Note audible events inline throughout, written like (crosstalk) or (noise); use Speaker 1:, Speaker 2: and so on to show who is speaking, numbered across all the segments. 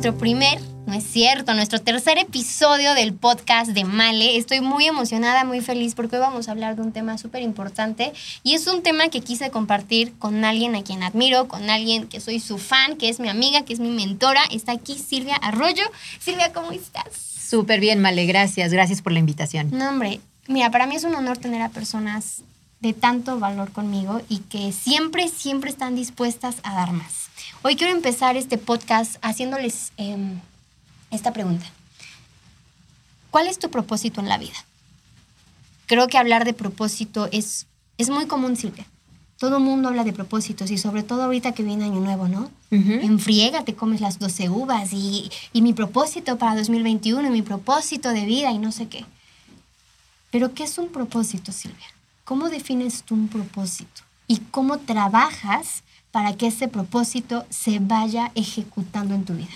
Speaker 1: nuestro primer, no es cierto, nuestro tercer episodio del podcast de Male. Estoy muy emocionada, muy feliz porque hoy vamos a hablar de un tema súper importante y es un tema que quise compartir con alguien a quien admiro, con alguien que soy su fan, que es mi amiga, que es mi mentora. Está aquí Silvia Arroyo. Silvia, ¿cómo estás?
Speaker 2: Súper bien, Male, gracias. Gracias por la invitación.
Speaker 1: No, hombre, mira, para mí es un honor tener a personas de tanto valor conmigo y que siempre, siempre están dispuestas a dar más. Hoy quiero empezar este podcast haciéndoles em, esta pregunta. ¿Cuál es tu propósito en la vida? Creo que hablar de propósito es, es muy común, Silvia. Todo el mundo habla de propósitos y sobre todo ahorita que viene Año Nuevo, ¿no? En friega te comes las 12 uvas y, y mi propósito para 2021, mi propósito de vida y no sé qué. Pero ¿qué es un propósito, Silvia? ¿Cómo defines tú un propósito? ¿Y cómo trabajas para que ese propósito se vaya ejecutando en tu vida?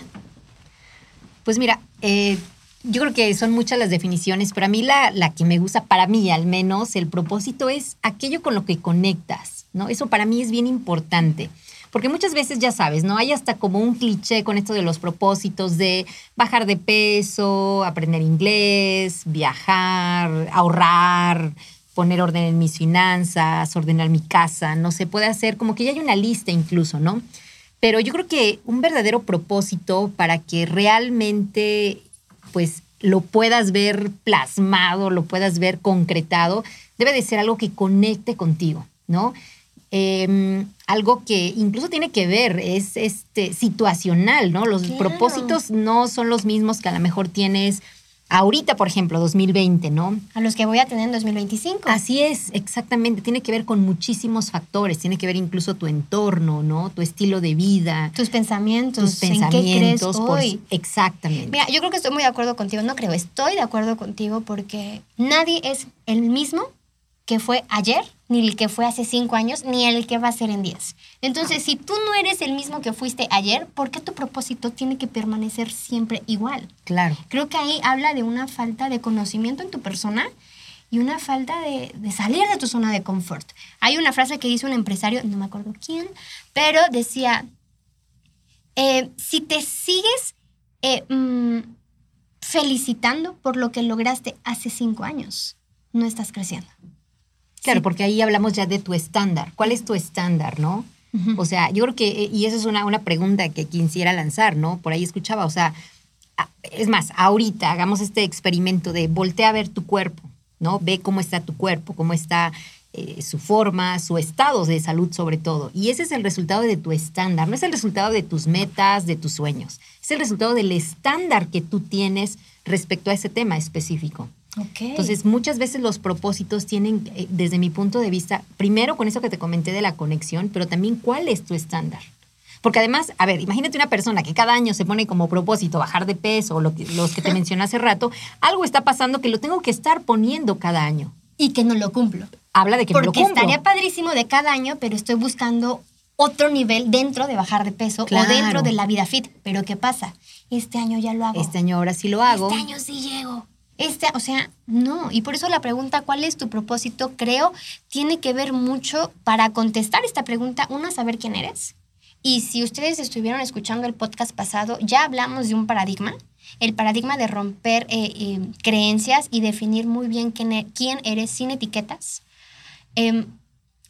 Speaker 2: Pues mira, eh, yo creo que son muchas las definiciones, pero a mí la, la, que me gusta, para mí al menos, el propósito es aquello con lo que conectas, ¿no? Eso para mí es bien importante. Porque muchas veces, ya sabes, ¿no? Hay hasta como un cliché con esto de los propósitos de bajar de peso, aprender inglés, viajar, ahorrar, poner orden en mis finanzas, ordenar mi casa, no se puede hacer, como que ya hay una lista incluso, ¿no? Pero yo creo que un verdadero propósito para que realmente, pues, lo puedas ver plasmado, lo puedas ver concretado, debe de ser algo que conecte contigo, ¿no? Eh, algo que incluso tiene que ver, es este, situacional, ¿no? Los claro. propósitos no son los mismos que a lo mejor tienes ahorita, por ejemplo, 2020, ¿no?
Speaker 1: A los que voy a tener en 2025.
Speaker 2: Así es, exactamente. Tiene que ver con muchísimos factores. Tiene que ver incluso tu entorno, ¿no? Tu estilo de vida.
Speaker 1: Tus pensamientos.
Speaker 2: Tus pensamientos.
Speaker 1: ¿En qué crees hoy?
Speaker 2: Exactamente.
Speaker 1: Mira, yo creo que estoy muy de acuerdo contigo. No creo, estoy de acuerdo contigo porque nadie es el mismo que fue ayer, ni el que fue hace cinco años, ni el que va a ser en diez. Entonces, si tú no eres el mismo que fuiste ayer, ¿por qué tu propósito tiene que permanecer siempre igual?
Speaker 2: Claro.
Speaker 1: Creo que ahí habla de una falta de conocimiento en tu persona y una falta de, de salir de tu zona de confort. Hay una frase que hizo un empresario, no me acuerdo quién, pero decía, eh, si te sigues eh, mmm, felicitando por lo que lograste hace cinco años, no estás creciendo.
Speaker 2: Claro, sí. porque ahí hablamos ya de tu estándar. ¿Cuál es tu estándar, no? O sea, yo creo que, y eso es una, una pregunta que quisiera lanzar, ¿no? Por ahí escuchaba, o sea, es más, ahorita hagamos este experimento de voltea a ver tu cuerpo, ¿no? Ve cómo está tu cuerpo, cómo está eh, su forma, su estado de salud sobre todo. Y ese es el resultado de tu estándar, no es el resultado de tus metas, de tus sueños, es el resultado del estándar que tú tienes respecto a ese tema específico.
Speaker 1: Okay.
Speaker 2: Entonces, muchas veces los propósitos tienen, eh, desde mi punto de vista, primero con eso que te comenté de la conexión, pero también cuál es tu estándar. Porque además, a ver, imagínate una persona que cada año se pone como propósito bajar de peso o lo que, los que te (laughs) mencioné hace rato, algo está pasando que lo tengo que estar poniendo cada año.
Speaker 1: Y que no lo cumplo.
Speaker 2: Habla de que
Speaker 1: Porque
Speaker 2: no lo cumplo.
Speaker 1: estaría padrísimo de cada año, pero estoy buscando otro nivel dentro de bajar de peso
Speaker 2: Claro.
Speaker 1: o dentro de la vida fit. Pero ¿qué pasa? Este año ya lo hago.
Speaker 2: Este año ahora sí lo hago.
Speaker 1: Este año sí llego. Este, o sea, no. Y por eso la pregunta, ¿cuál es tu propósito? Creo, tiene que ver mucho para contestar esta pregunta, una, saber quién eres. Y si ustedes estuvieron escuchando el podcast pasado, ya hablamos de un paradigma, el paradigma de romper eh, eh, creencias y definir muy bien quién, e quién eres sin etiquetas. Eh,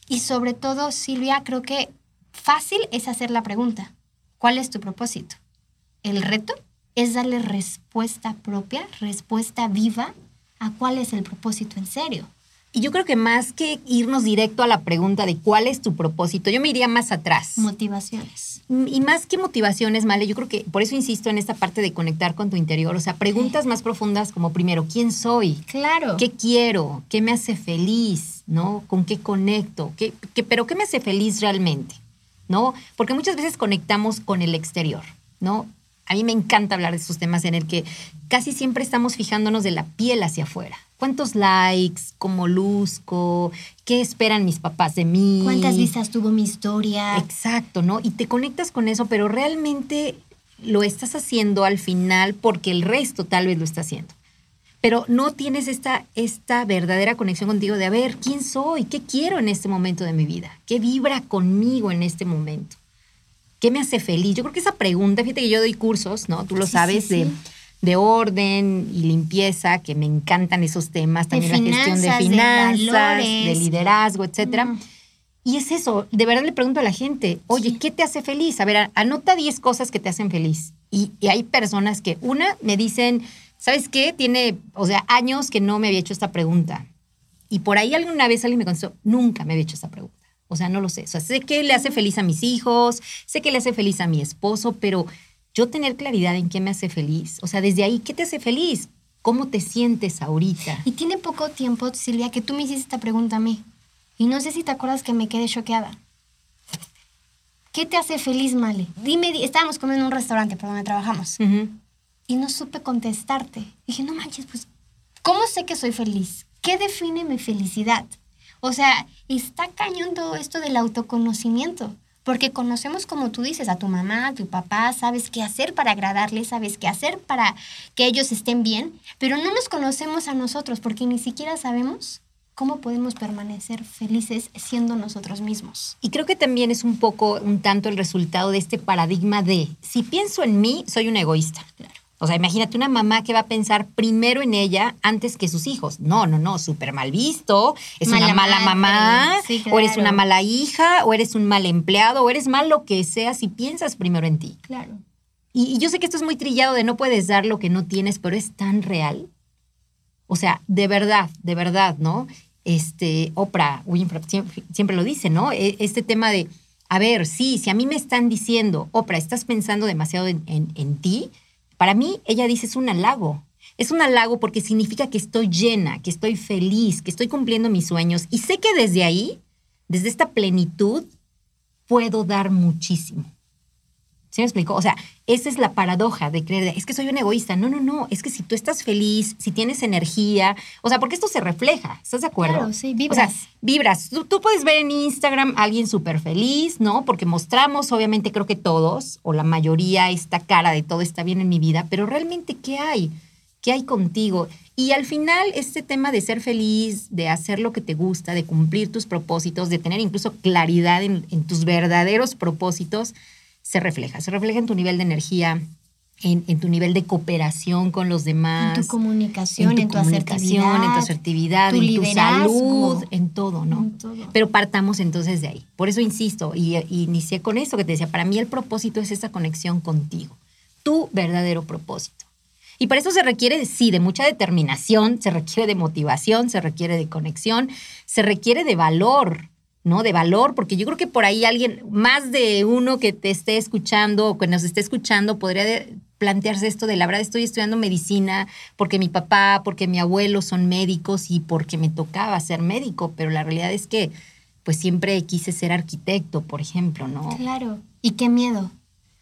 Speaker 1: y sobre todo, Silvia, creo que fácil es hacer la pregunta, ¿cuál es tu propósito? El reto es darle respuesta propia, respuesta viva a cuál es el propósito en serio.
Speaker 2: Y yo creo que más que irnos directo a la pregunta de cuál es tu propósito, yo me iría más atrás.
Speaker 1: Motivaciones.
Speaker 2: Y más que motivaciones, Male, yo creo que por eso insisto en esta parte de conectar con tu interior. O sea, preguntas sí. más profundas como primero, ¿quién soy?
Speaker 1: Claro.
Speaker 2: ¿Qué quiero? ¿Qué me hace feliz? ¿No? ¿Con qué conecto? ¿Qué, qué, pero qué me hace feliz realmente? ¿No? Porque muchas veces conectamos con el exterior, ¿no? A mí me encanta hablar de estos temas en el que casi siempre estamos fijándonos de la piel hacia afuera. ¿Cuántos likes? ¿Cómo luzco? ¿Qué esperan mis papás de mí?
Speaker 1: ¿Cuántas vistas tuvo mi historia?
Speaker 2: Exacto, ¿no? Y te conectas con eso, pero realmente lo estás haciendo al final porque el resto tal vez lo está haciendo. Pero no tienes esta, esta verdadera conexión contigo de, a ver, ¿quién soy? ¿Qué quiero en este momento de mi vida? ¿Qué vibra conmigo en este momento? ¿Qué me hace feliz? Yo creo que esa pregunta, fíjate que yo doy cursos, ¿no? Tú lo
Speaker 1: Sí,
Speaker 2: sabes,
Speaker 1: sí,
Speaker 2: de,
Speaker 1: sí.
Speaker 2: de orden y limpieza, que me encantan esos temas,
Speaker 1: De
Speaker 2: también la gestión de
Speaker 1: finanzas, de
Speaker 2: de, liderazgo, etcétera.
Speaker 1: Mm.
Speaker 2: Y es eso, de verdad le pregunto a la gente, oye. ¿qué te hace feliz? A ver, anota 10 cosas que te hacen feliz. Y, y hay personas que, una, me dicen, ¿sabes qué? Tiene, o sea, años que no me había hecho esta pregunta. Y por ahí alguna vez alguien me contestó, nunca me había hecho esta pregunta. O sea, no lo sé. O sea, sé que le hace feliz a mis hijos, sé que le hace feliz a mi esposo, pero yo tener claridad en qué me hace feliz. O sea, desde ahí, ¿qué te hace feliz? ¿Cómo te sientes ahorita?
Speaker 1: Y tiene poco tiempo, Silvia, que tú me hiciste esta pregunta a mí. Y no sé si te acuerdas que me quedé choqueada. ¿Qué te hace feliz, Male? Dime, di- estábamos comiendo en un restaurante por donde trabajamos.
Speaker 2: Ujú.
Speaker 1: Y no supe contestarte. Dije, no manches, pues, ¿cómo sé que soy feliz? ¿Qué define mi felicidad? O sea, está cañón todo esto del autoconocimiento. Porque conocemos, como tú dices, a tu mamá, a tu papá, sabes qué hacer para agradarles, sabes qué hacer para que ellos estén bien, pero no nos conocemos a nosotros porque ni siquiera sabemos cómo podemos permanecer felices siendo nosotros mismos.
Speaker 2: Y creo que también es un poco, un tanto el resultado de este paradigma de, si pienso en mí, soy un egoísta.
Speaker 1: Claro.
Speaker 2: O sea, imagínate una mamá que va a pensar primero en ella antes que sus hijos. No, no, no, súper mal visto. Es
Speaker 1: Mala
Speaker 2: una mala
Speaker 1: madre.
Speaker 2: mamá,
Speaker 1: Sí,
Speaker 2: o eres una mala hija, o eres un mal empleado, o eres mal lo que sea si piensas primero en ti.
Speaker 1: Claro.
Speaker 2: Y, y yo sé que esto es muy trillado de no puedes dar lo que no tienes, pero es tan real. O sea, de verdad, de verdad, ¿no? Este, Oprah Winfrey siempre, siempre lo dice, ¿no? E- Este tema de, a ver, sí, si a mí me están diciendo, Oprah, estás pensando demasiado en, en- en ti, para mí, ella dice, es un halago. Es un halago porque significa que estoy llena, que estoy feliz, que estoy cumpliendo mis sueños. Y sé que desde ahí, desde esta plenitud, puedo dar muchísimo. ¿Sí me explico? O sea, esa es la paradoja de creer, es que soy un egoísta. No, no, no. Es que si tú estás feliz, si tienes energía, o sea, porque esto se refleja, ¿estás de acuerdo?
Speaker 1: Claro, sí,
Speaker 2: O
Speaker 1: vibras.
Speaker 2: sea, vibras. Tú, tú puedes ver en Instagram a alguien súper feliz, ¿no? Porque mostramos, obviamente, creo que todos, o la mayoría, esta cara de todo está bien en mi vida, pero realmente, ¿qué hay? ¿Qué hay contigo? Y al final, este tema de ser feliz, de hacer lo que te gusta, de cumplir tus propósitos, de tener incluso claridad en, en tus verdaderos propósitos, se refleja. Se refleja en tu nivel de energía, en, en tu nivel de cooperación con los demás.
Speaker 1: En tu comunicación, en tu,
Speaker 2: comunicación,
Speaker 1: asertividad.
Speaker 2: en tu asertividad,
Speaker 1: tu
Speaker 2: en tu salud, en todo, ¿no?
Speaker 1: En todo.
Speaker 2: Pero partamos entonces de ahí. Por eso insisto, y, y inicié con eso que te decía, para mí el propósito es esa conexión contigo, tu verdadero propósito. Y para eso se requiere, sí, de mucha determinación, se requiere de motivación, se requiere de conexión, se requiere de valor, ¿no? De valor, porque yo creo que por ahí alguien, más de uno que te esté escuchando o que nos esté escuchando, podría de- plantearse esto de la verdad estoy estudiando medicina porque mi papá, porque mi abuelo son médicos y porque me tocaba ser médico, pero la realidad es que pues siempre quise ser arquitecto, por ejemplo, ¿no?
Speaker 1: Claro. Y qué miedo.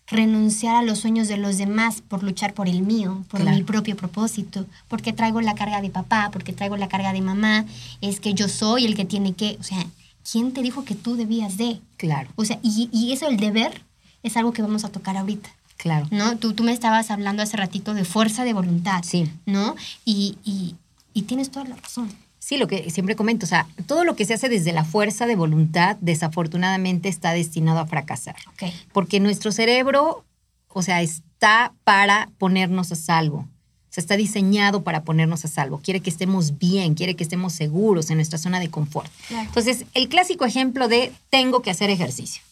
Speaker 1: Renunciar a los sueños de los demás por luchar por el mío, por
Speaker 2: Claro.
Speaker 1: mi propio propósito, porque traigo la carga de papá, porque traigo la carga de mamá, es que yo soy el que tiene que, o sea, ¿quién te dijo que tú debías de?
Speaker 2: Claro,
Speaker 1: O sea, y, y eso, el deber, es algo que vamos a tocar ahorita,
Speaker 2: claro.
Speaker 1: ¿no? Tú, tú me estabas hablando hace ratito de fuerza de voluntad,
Speaker 2: Sí.
Speaker 1: ¿no? Y, y, y tienes toda la razón.
Speaker 2: Sí, lo que siempre comento, o sea, todo lo que se hace desde la fuerza de voluntad, desafortunadamente está destinado a fracasar.
Speaker 1: Ok.
Speaker 2: Porque nuestro cerebro, o sea, está para ponernos a salvo. Sea, está diseñado para ponernos a salvo. Quiere que estemos bien, quiere que estemos seguros en nuestra zona de confort.
Speaker 1: Claro.
Speaker 2: Entonces, el clásico ejemplo de tengo que hacer ejercicio.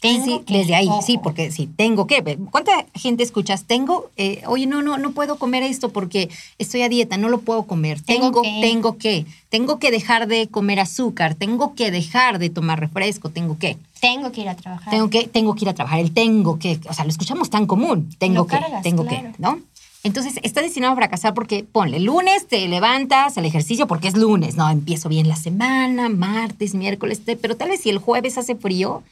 Speaker 1: Tengo
Speaker 2: Sí,
Speaker 1: que,
Speaker 2: desde ahí,
Speaker 1: ojo.
Speaker 2: sí, porque sí, tengo que. ¿Cuánta gente escuchas? Tengo, eh, oye, no, no, no puedo comer esto porque estoy a dieta, no lo puedo comer.
Speaker 1: Tengo
Speaker 2: Tengo,
Speaker 1: que.
Speaker 2: tengo que, tengo que dejar de comer azúcar, tengo que dejar de tomar refresco, tengo que.
Speaker 1: Tengo que ir a trabajar.
Speaker 2: Tengo que, tengo que ir a trabajar, el tengo que, o sea, lo escuchamos tan común, tengo
Speaker 1: Lo
Speaker 2: que,
Speaker 1: cargas,
Speaker 2: tengo
Speaker 1: claro.
Speaker 2: que, ¿no? Entonces, está destinado a fracasar porque, ponle, lunes te levantas al ejercicio porque es lunes, ¿no? Empiezo bien la semana, martes, miércoles, pero tal vez si el jueves hace frío,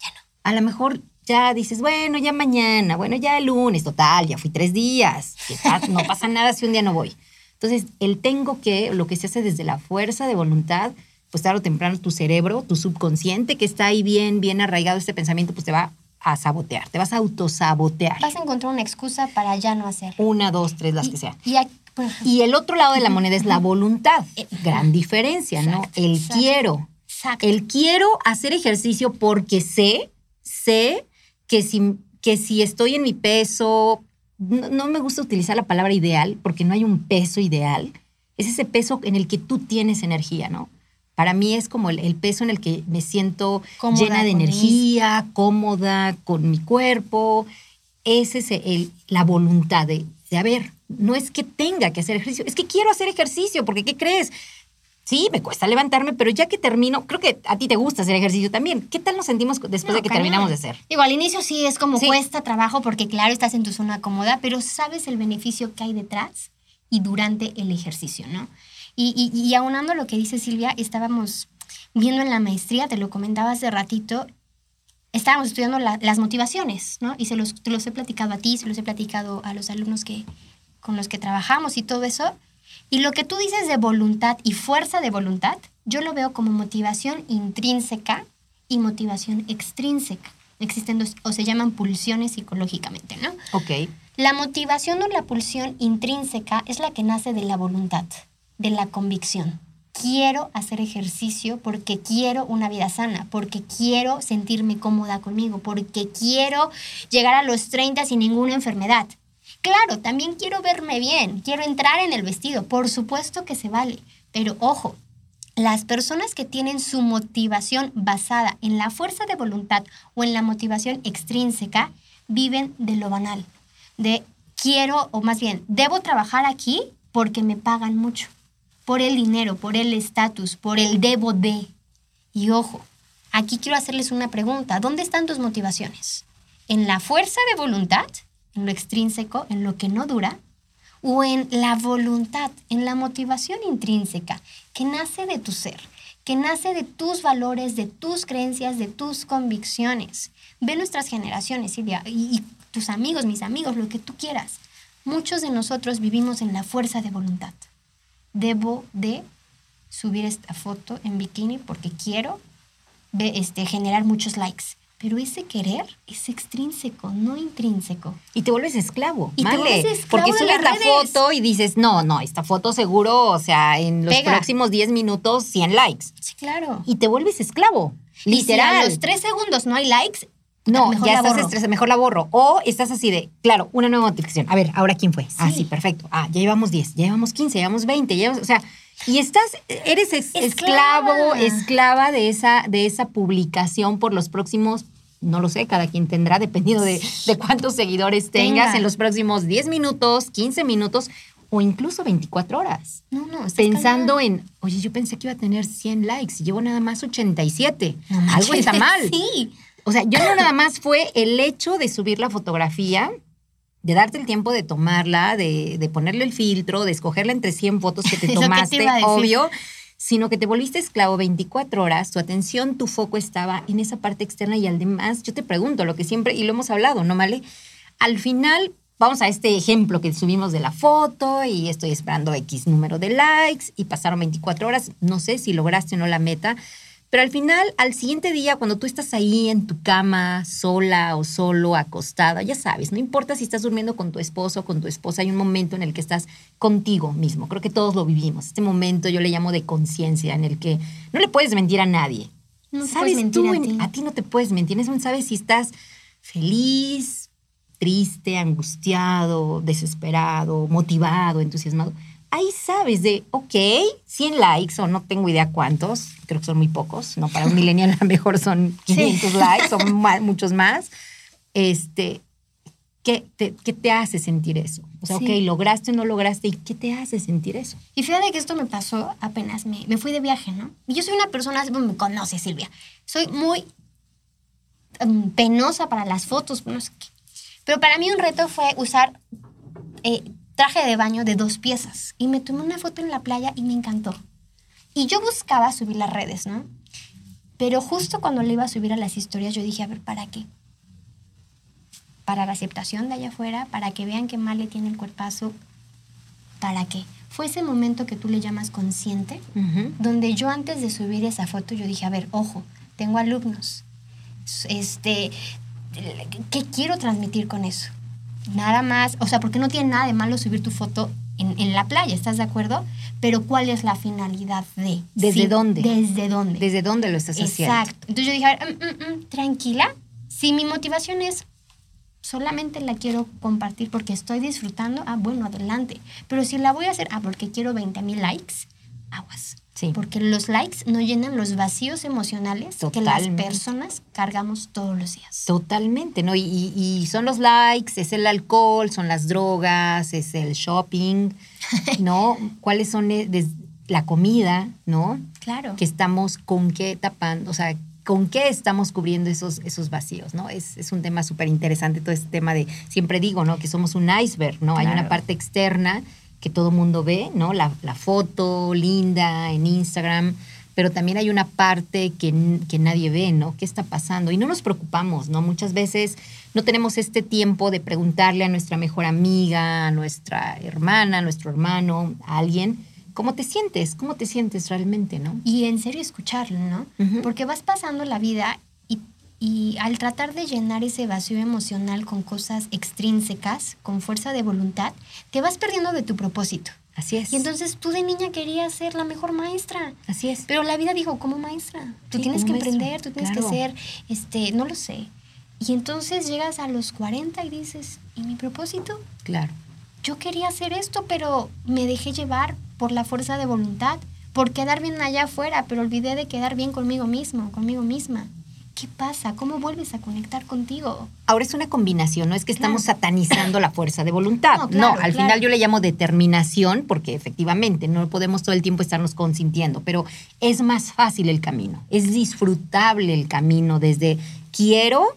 Speaker 2: ya no. A lo mejor ya dices, bueno, ya mañana, bueno, ya el lunes, total, ya fui tres días, no pasa nada si un día no voy. Entonces, el tengo que, lo que se hace desde la fuerza de voluntad, pues tarde o temprano tu cerebro, tu subconsciente que está ahí bien, bien arraigado este pensamiento, pues te va a sabotear, te vas a autosabotear.
Speaker 1: Vas a encontrar una excusa para ya no hacer.
Speaker 2: Una, dos, tres, las
Speaker 1: Y-
Speaker 2: que sean.
Speaker 1: Y, aquí-
Speaker 2: el otro lado de la moneda es la voluntad.
Speaker 1: Eh,
Speaker 2: Gran diferencia, ¿no? El
Speaker 1: exacto.
Speaker 2: quiero.
Speaker 1: exacto.
Speaker 2: El quiero hacer ejercicio porque sé, sé que si, que si estoy en mi peso, no, no me gusta utilizar la palabra ideal porque no hay un peso ideal, es ese peso en el que tú tienes energía, ¿no? Para mí es como el, el peso en el que me siento
Speaker 1: Cómoda
Speaker 2: llena de energía, cómoda con mi cuerpo. Esa es el- la voluntad de, de, a ver, no es que tenga que hacer ejercicio, es que quiero hacer ejercicio, porque ¿qué crees? Sí, me cuesta levantarme, pero ya que termino, creo que a ti te gusta hacer ejercicio también. ¿Qué tal nos sentimos después
Speaker 1: No,
Speaker 2: de que
Speaker 1: cañón.
Speaker 2: terminamos de hacer?
Speaker 1: Digo, al inicio sí es como
Speaker 2: Sí.
Speaker 1: cuesta trabajo porque claro, estás en tu zona cómoda, pero sabes el beneficio que hay detrás y durante el ejercicio, ¿no? Y, y, y aunando lo que dice Silvia, estábamos viendo en la maestría, te lo comentaba hace ratito, estábamos estudiando la- las motivaciones, ¿no? Y se los, te los he platicado a ti, se los he platicado a los alumnos que, con los que trabajamos y todo eso. Y lo que tú dices de voluntad y fuerza de voluntad, yo lo veo como motivación intrínseca y motivación extrínseca. Existen dos, o se llaman pulsiones psicológicamente, ¿no?
Speaker 2: Ok.
Speaker 1: La motivación o la pulsión intrínseca es la que nace de la voluntad, de la convicción. Quiero hacer ejercicio porque quiero una vida sana, porque quiero sentirme cómoda conmigo, porque quiero llegar a los 30 sin ninguna enfermedad. Claro, también quiero verme bien, quiero entrar en el vestido, por supuesto que se vale, pero ojo, las personas que tienen su motivación basada en la fuerza de voluntad o en la motivación extrínseca viven de lo banal, de quiero, o más bien, debo trabajar aquí porque me pagan mucho, por el dinero, por el estatus, por el debo de. Y ojo, aquí quiero hacerles una pregunta, ¿dónde están tus motivaciones? ¿En la fuerza de voluntad, en lo extrínseco, en lo que no dura? o en la voluntad, en la motivación intrínseca que nace de tu ser, que nace de tus valores, de tus creencias, de tus convicciones. Ve nuestras generaciones, y tus amigos, mis amigos, lo que tú quieras. Muchos de nosotros vivimos en la fuerza de voluntad. Debo de subir esta foto en bikini porque quiero este, generar muchos likes. Pero ese querer es extrínseco, no intrínseco.
Speaker 2: Y te vuelves esclavo,
Speaker 1: Y te
Speaker 2: ¿vale?
Speaker 1: vuelves esclavo
Speaker 2: Porque
Speaker 1: de
Speaker 2: subes
Speaker 1: las
Speaker 2: la
Speaker 1: redes.
Speaker 2: foto y dices, no, no, esta foto seguro, o sea, en los
Speaker 1: Pega.
Speaker 2: próximos 10 minutos, 100 likes.
Speaker 1: Sí, claro.
Speaker 2: Y te vuelves esclavo,
Speaker 1: Y si
Speaker 2: literal.
Speaker 1: a los tres segundos no hay likes,
Speaker 2: No,
Speaker 1: mejor
Speaker 2: ya
Speaker 1: la
Speaker 2: estás estresada, mejor la borro. O estás así de, claro, una nueva notificación. A ver, ¿ahora quién fue? Ah,
Speaker 1: Sí.
Speaker 2: sí, perfecto. Ah, ya llevamos 10, ya llevamos 15, ya llevamos 20, ya llevamos- o sea, y estás, eres esclavo, esclava de esa, de esa publicación por los próximos, no lo sé, cada quien tendrá, dependiendo de, de cuántos seguidores tengas
Speaker 1: Tenga.
Speaker 2: en los próximos 10 minutos, 15 minutos o incluso 24 horas.
Speaker 1: no, no,
Speaker 2: Pensando en, oye, yo pensé que iba a tener 100 likes y llevo nada más 87.
Speaker 1: No
Speaker 2: Algo está mal. (laughs)
Speaker 1: Sí.
Speaker 2: O sea, yo no nada más fue el hecho de subir la fotografía, de darte el tiempo de tomarla, de, de ponerle el filtro, de escogerla entre 100 fotos que te (laughs)
Speaker 1: que
Speaker 2: tomaste, obvio, sino que te volviste esclavo 24 horas, tu atención, tu foco estaba en esa parte externa y además, yo te pregunto, lo que siempre, y lo hemos hablado, ¿no, Male? Al final, vamos a este ejemplo que subimos de la foto y estoy esperando X número de likes y pasaron 24 horas, no sé si lograste o no la meta, pero al final, al siguiente día, cuando tú estás ahí en tu cama, sola o solo, acostada, ya sabes, no importa si estás durmiendo con tu esposo o con tu esposa, hay un momento en el que estás contigo mismo. Creo que todos lo vivimos. Este momento yo le llamo de conciencia, en el que no le puedes mentir a nadie.
Speaker 1: No
Speaker 2: ¿Sabes tú?
Speaker 1: a ti.
Speaker 2: a ti no te puedes mentir. Un sabes si estás feliz, triste, angustiado, desesperado, motivado, entusiasmado. Ahí sabes de, ok, 100 likes o no tengo idea cuántos, creo que son muy pocos, no para un (laughs) millennial a lo mejor son 500 likes o (laughs) muchos más. Este, ¿qué te, ¿qué te hace sentir eso? O sea,
Speaker 1: Sí.
Speaker 2: ok, lograste o no lograste, ¿y qué te hace sentir eso?
Speaker 1: Y fíjate que esto me pasó apenas me, me fui de viaje, ¿no? Y yo soy una persona, me conoce Silvia, soy muy em, penosa para las fotos, no sé qué. Pero para mí un reto fue usar eh, traje de baño de dos piezas. Y me tomé una foto en la playa y me encantó. Y yo buscaba subir las redes, ¿no? Pero justo cuando le iba a subir a las historias, yo dije, a ver, ¿para qué? Para la aceptación de allá afuera, para que vean que Male tiene el cuerpazo, ¿para qué? Fue ese momento que tú le llamas consciente, donde yo antes de subir esa foto, yo dije, a ver, ojo, tengo alumnos, este, ¿qué quiero transmitir con eso? Nada más, o sea, porque no tiene nada de malo subir tu foto en, en la playa, ¿estás de acuerdo? Pero ¿cuál es la finalidad de?
Speaker 2: ¿Desde dónde?
Speaker 1: ¿Desde dónde?
Speaker 2: ¿Desde dónde lo estás haciendo?
Speaker 1: Exacto. Entonces yo dije, a ver, mm, mm, mm, tranquila, Si mi motivación es solamente la quiero compartir porque estoy disfrutando, ah, bueno, adelante. Pero si la voy a hacer, ah, porque quiero 20 mil likes, aguas.
Speaker 2: Sí.
Speaker 1: Porque los likes no llenan los vacíos emocionales que las personas cargamos todos los días.
Speaker 2: Totalmente, ¿no? Y, y- y son los likes, es el alcohol, son las drogas, es el shopping, (laughs) ¿no? ¿Cuáles son eh, des- la comida, ¿no?
Speaker 1: Claro.
Speaker 2: Que estamos con qué tapando, o sea, con qué estamos cubriendo esos, esos vacíos, ¿no? Es, es un tema súper interesante todo este tema de, siempre digo, ¿no? Que somos un iceberg, ¿no? Hay una parte externa que todo mundo ve, ¿no? La, la foto linda en Instagram, pero también hay una parte que, que nadie ve, ¿no? ¿Qué está pasando? Y no nos preocupamos, ¿no? Muchas veces no tenemos este tiempo de preguntarle a nuestra mejor amiga, a nuestra hermana, a nuestro hermano, a alguien, ¿cómo te sientes? ¿Cómo te sientes realmente, no?
Speaker 1: Y en serio escucharlo, ¿no? Porque vas pasando la vida y, al tratar de llenar ese vacío emocional con cosas extrínsecas, con fuerza de voluntad, te vas perdiendo de tu propósito.
Speaker 2: Así es.
Speaker 1: Y entonces tú de niña querías ser la mejor maestra.
Speaker 2: Así es.
Speaker 1: Pero la vida dijo, como maestra, tú
Speaker 2: Sí,
Speaker 1: tienes que emprender, tú tienes
Speaker 2: claro.
Speaker 1: que ser, este, no lo sé. Y entonces llegas a los 40 y dices, ¿y mi propósito?
Speaker 2: Claro.
Speaker 1: Yo quería hacer esto, pero me dejé llevar por la fuerza de voluntad, por quedar bien allá afuera, pero olvidé de quedar bien conmigo mismo, conmigo misma. ¿Qué pasa? ¿Cómo vuelves a conectar contigo?
Speaker 2: Ahora es una combinación, no es que estamos satanizando la fuerza de voluntad. (laughs)
Speaker 1: No,
Speaker 2: al
Speaker 1: claro.
Speaker 2: final yo le llamo determinación porque efectivamente no podemos todo el tiempo estarnos consintiendo, pero es más fácil el camino, es disfrutable el camino desde quiero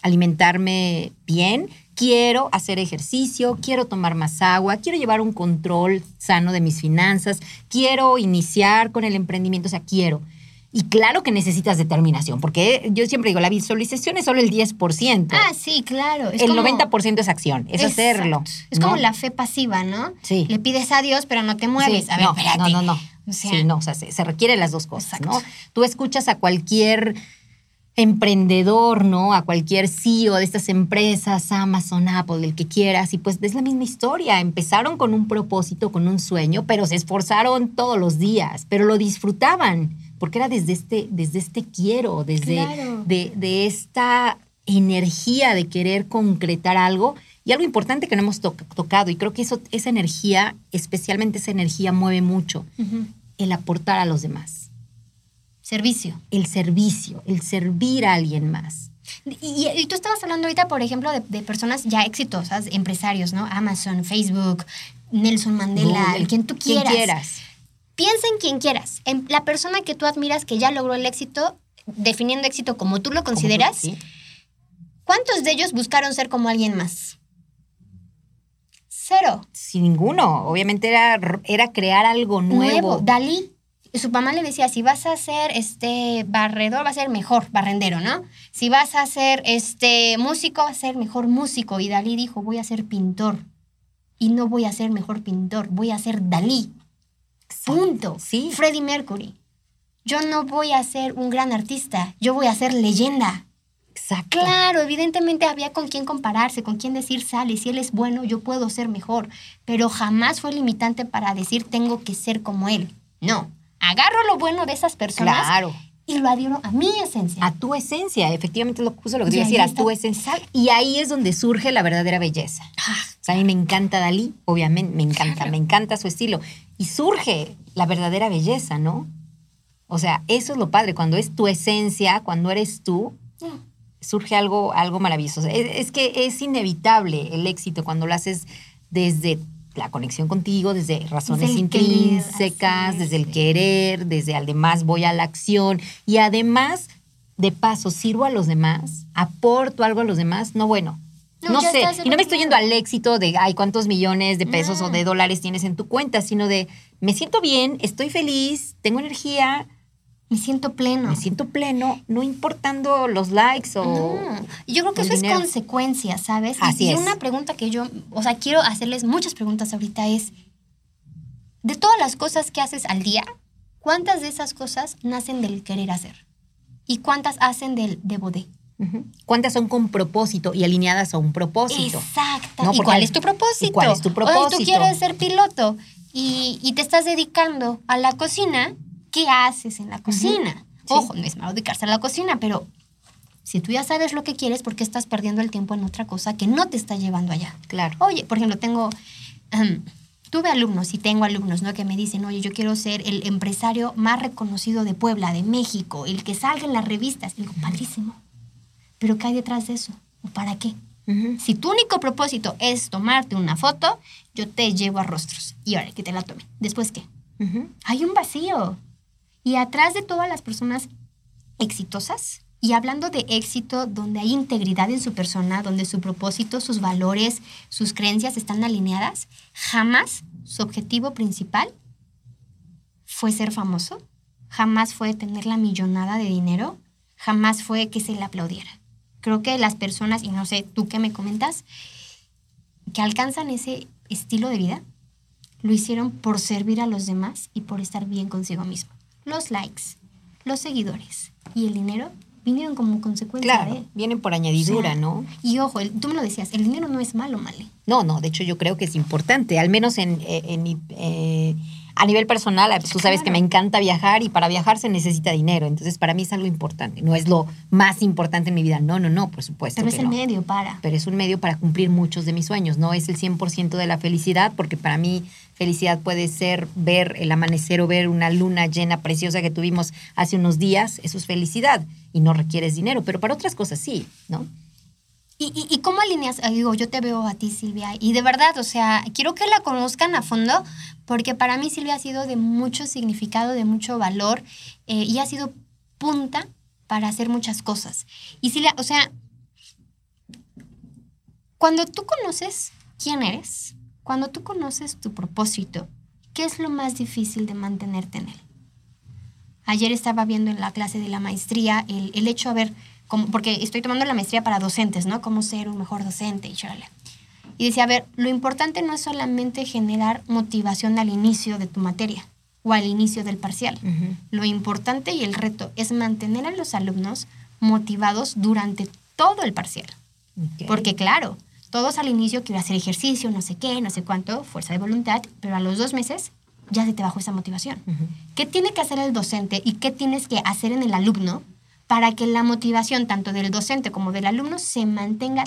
Speaker 2: alimentarme bien, quiero hacer ejercicio, quiero tomar más agua, quiero llevar un control sano de mis finanzas, quiero iniciar con el emprendimiento, o sea, quiero. Y claro que necesitas determinación, porque yo siempre digo, la visualización es solo el 10%.
Speaker 1: Ah, sí, claro. Es
Speaker 2: el
Speaker 1: como-
Speaker 2: 90% es acción, es
Speaker 1: Exacto.
Speaker 2: hacerlo.
Speaker 1: Es
Speaker 2: ¿no?
Speaker 1: como la fe pasiva, ¿no?
Speaker 2: Sí.
Speaker 1: Le pides a Dios, pero no te mueves.
Speaker 2: Sí,
Speaker 1: a ver,
Speaker 2: no,
Speaker 1: espérate.
Speaker 2: No, no, no.
Speaker 1: O sea,
Speaker 2: sí, no, o sea, se, se requieren las dos cosas,
Speaker 1: Exacto.
Speaker 2: ¿no? Tú escuchas a cualquier emprendedor, ¿no? A cualquier CEO de estas empresas, Amazon, Apple, el que quieras, y pues es la misma historia. Empezaron con un propósito, con un sueño, pero se esforzaron todos los días, pero lo disfrutaban, porque era desde este, desde este quiero, desde
Speaker 1: Claro.
Speaker 2: de, de esta energía de querer concretar algo. Y algo importante que no hemos to- tocado, y creo que eso, esa energía, especialmente esa energía, mueve mucho, el aportar a los demás,
Speaker 1: Servicio.
Speaker 2: el servicio, el servir a alguien más.
Speaker 1: Y, tú estabas hablando ahorita, por ejemplo, de, de personas ya exitosas, empresarios, ¿no? Amazon, Facebook, Nelson Mandela,
Speaker 2: Google,
Speaker 1: quien tú
Speaker 2: quien
Speaker 1: quieras. Piensa en quien quieras. En la persona que tú admiras que ya logró el éxito, definiendo éxito como tú lo
Speaker 2: tú,
Speaker 1: consideras,
Speaker 2: sí.
Speaker 1: ¿cuántos de ellos buscaron ser como alguien más? Cero.
Speaker 2: Sin ninguno. Obviamente era, era crear algo nuevo.
Speaker 1: Dalí. Su mamá le decía, si vas a ser este barredor, va a ser mejor barrendero, ¿no? Si vas a ser este músico, va a ser mejor músico. Y Dalí dijo, voy a ser pintor. Y no voy a ser mejor pintor, voy a ser Dalí. Punto.
Speaker 2: Sí.
Speaker 1: Freddie Mercury. Yo no voy a ser un gran artista, yo voy a ser leyenda.
Speaker 2: Exacto.
Speaker 1: Claro, evidentemente había con quién compararse, con quién decir, sale, si él es bueno, yo puedo ser mejor, pero jamás fue limitante para decir, tengo que ser como él. No, agarro lo bueno de esas personas
Speaker 2: Claro.
Speaker 1: Y lo adhiero a mi esencia.
Speaker 2: A tu esencia, efectivamente lo justo lo que te iba a decir, a tu esencia. Y ahí es donde surge la verdadera belleza.
Speaker 1: Ah,
Speaker 2: O sea, a mí me encanta Dalí, obviamente, me encanta,
Speaker 1: Claro.
Speaker 2: me encanta su estilo. Y surge la verdadera belleza, ¿no? O sea, eso es lo padre, cuando es tu esencia, cuando eres tú,
Speaker 1: no.
Speaker 2: surge algo, algo maravilloso. Es, es que es inevitable el éxito cuando lo haces desde la conexión contigo, desde razones
Speaker 1: Desde el querer,
Speaker 2: intrínsecas, desde el querer, desde además voy a la acción y además, de paso, sirvo a los demás, aporto algo a los demás, no bueno.
Speaker 1: No,
Speaker 2: sé, y no me estoy yendo al éxito de, ay, cuántos millones de pesos
Speaker 1: No.
Speaker 2: o de dólares tienes en tu cuenta, sino de, me siento bien, estoy feliz, tengo energía,
Speaker 1: Me siento pleno.
Speaker 2: me siento pleno, no importando los likes o...
Speaker 1: No, yo creo que eso es consecuencia, ¿sabes?
Speaker 2: Así
Speaker 1: y
Speaker 2: es.
Speaker 1: una pregunta que yo, o sea, quiero hacerles muchas preguntas ahorita es, de todas las cosas que haces al día, ¿cuántas de esas cosas nacen del querer hacer? ¿Y cuántas hacen del debo de?
Speaker 2: ¿Cuántas son con propósito y alineadas a un propósito?
Speaker 1: Exacto.
Speaker 2: No,
Speaker 1: ¿Y cuál es tu propósito?
Speaker 2: ¿y cuál es tu
Speaker 1: O sea,
Speaker 2: propósito?
Speaker 1: tú quieres ser piloto y, y te estás dedicando a la cocina, ¿qué haces en la cocina?
Speaker 2: Sí.
Speaker 1: Ojo, no es malo dedicarse a la cocina, pero Si tú ya sabes lo que quieres, ¿por qué estás perdiendo el tiempo en otra cosa que no te está llevando allá?
Speaker 2: Claro.
Speaker 1: Oye, por ejemplo, tengo, em, tuve alumnos y tengo alumnos, ¿no? Que me dicen, oye, yo quiero ser el empresario más reconocido de Puebla, de México, el que salga en las revistas. Y digo, padrísimo. Pero ¿qué hay detrás de eso? ¿O para qué?
Speaker 2: Ujú.
Speaker 1: Si tu único propósito es tomarte una foto, yo te llevo a rostros. Y ahora que te la tome. ¿Después qué?
Speaker 2: Ujú.
Speaker 1: Hay un vacío. Y atrás de todas las personas exitosas, y hablando de éxito donde hay integridad en su persona, donde su propósito, sus valores, sus creencias están alineadas, jamás su objetivo principal fue ser famoso, jamás fue tener la millonada de dinero, jamás fue que se le aplaudiera. Creo que las personas, y no sé, tú qué me comentas, que alcanzan ese estilo de vida, lo hicieron por servir a los demás y por estar bien consigo mismo. Los likes, los seguidores y el dinero vinieron como consecuencia
Speaker 2: Claro,
Speaker 1: de...
Speaker 2: vienen por añadidura,
Speaker 1: O sea,
Speaker 2: ¿no?
Speaker 1: Y ojo, el- tú me lo decías, el dinero no es malo, Male.
Speaker 2: No, no, de hecho yo creo que es importante, al menos en, eh, en eh, a nivel personal, tú sabes que me encanta viajar y para viajar se necesita dinero, entonces para mí es algo importante, no es lo más importante en mi vida, no, no, no, por supuesto.
Speaker 1: Pero es el
Speaker 2: no.
Speaker 1: medio para.
Speaker 2: Pero es un medio para cumplir muchos de mis sueños, no es el 100% de la felicidad, porque para mí felicidad puede ser ver el amanecer o ver una luna llena preciosa que tuvimos hace unos días, eso es felicidad y no requieres dinero, pero para otras cosas sí, ¿no?
Speaker 1: ¿Y, y, y cómo alineas? Digo, yo te veo a ti, Silvia, y de verdad, o sea, quiero que la conozcan a fondo, porque para mí Silvia ha sido de mucho significado, de mucho valor, eh, y ha sido punta para hacer muchas cosas. Y Silvia, o sea, cuando tú conoces quién eres, cuando tú conoces tu propósito, ¿qué es lo más difícil de mantenerte en él? Ayer estaba viendo en la clase de la maestría el, el hecho, a ver, como, porque estoy tomando la maestría para docentes, ¿no? Cómo ser un mejor docente y charla. Y decía, a ver, lo importante no es solamente generar motivación al inicio de tu materia o al inicio del parcial. Lo importante y el reto es mantener a los alumnos motivados durante todo el parcial.
Speaker 2: Ok.
Speaker 1: Porque claro, todos al inicio quiero hacer ejercicio, no sé qué, no sé cuánto, fuerza de voluntad, pero a los dos meses ya se te bajó esa motivación.
Speaker 2: Ujú.
Speaker 1: ¿Qué tiene que hacer el docente y qué tienes que hacer en el alumno para que la motivación tanto del docente como del alumno se mantenga